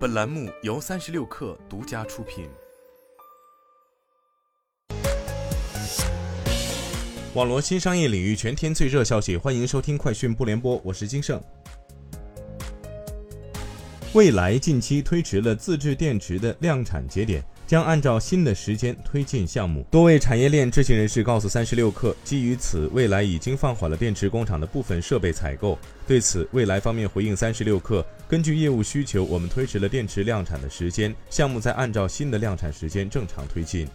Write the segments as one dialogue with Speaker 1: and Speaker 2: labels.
Speaker 1: 本栏目由三十六氪独家出品。网络新商业领域全天最热消息，欢迎收听快讯不联播，我是金盛。蔚来近期推迟了自制电池的量产节点。将按照新的时间推进项目。多位产业链知情人士告诉三十六氪，基于此，未来已经放缓了电池工厂的部分设备采购。对此，未来方面回应三十六氪，根据业务需求，我们推迟了电池量产的时间，项目在按照新的量产时间正常推进。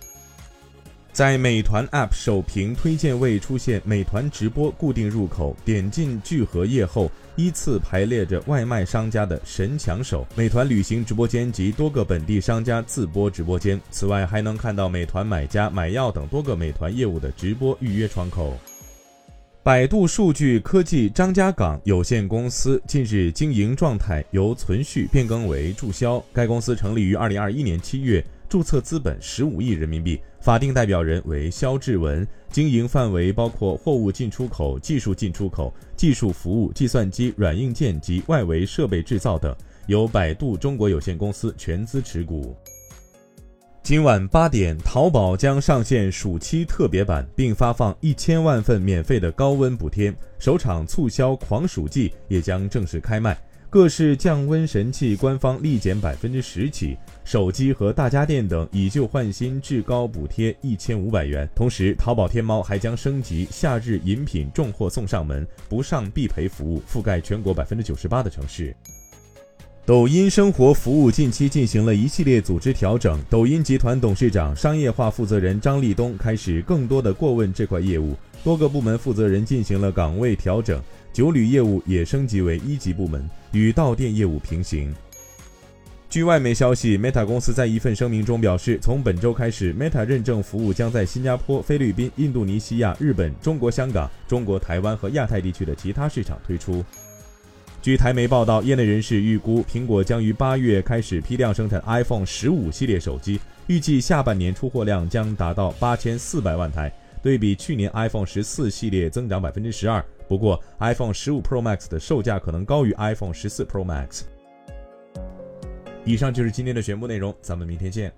Speaker 1: 在美团 App 首屏推荐位出现美团直播固定入口，点进聚合页后，依次排列着外卖商家的神抢手、美团旅行直播间及多个本地商家自播直播间。此外，还能看到美团买家、买药等多个美团业务的直播预约窗口。百度数据科技张家港有限公司近日经营状态由存续变更为注销。该公司成立于二零二一年七月。注册资本十五亿人民币，法定代表人为肖志文，经营范围包括货物进出口、技术进出口、技术服务、计算机软硬件及外围设备制造等，由百度中国有限公司全资持股。今晚八点，淘宝将上线暑期特别版，并发放一千万份免费的高温补贴，首场促销狂暑季也将正式开卖。各式降温神器官方立减百分之十起，手机和大家电等以旧换新至高补贴一千五百元。同时，淘宝天猫还将升级夏日饮品重货送上门，不上必赔服务，覆盖全国百分之九十八的城市。抖音生活服务近期进行了一系列组织调整，抖音集团董事长、商业化负责人张立东开始更多的过问这块业务，多个部门负责人进行了岗位调整。酒旅业务也升级为一级部门，与到店业务平行。据外媒消息，Meta 公司在一份声明中表示，从本周开始，Meta 认证服务将在新加坡、菲律宾、印度尼西亚、日本、中国香港、中国台湾和亚太地区的其他市场推出。据台媒报道，业内人士预估，苹果将于八月开始批量生产 iPhone 十五系列手机，预计下半年出货量将达到八千四百万台，对比去年 iPhone 十四系列增长百分之十二。不过，iPhone 十五 Pro Max 的售价可能高于 iPhone 十四 Pro Max。以上就是今天的全部内容，咱们明天见。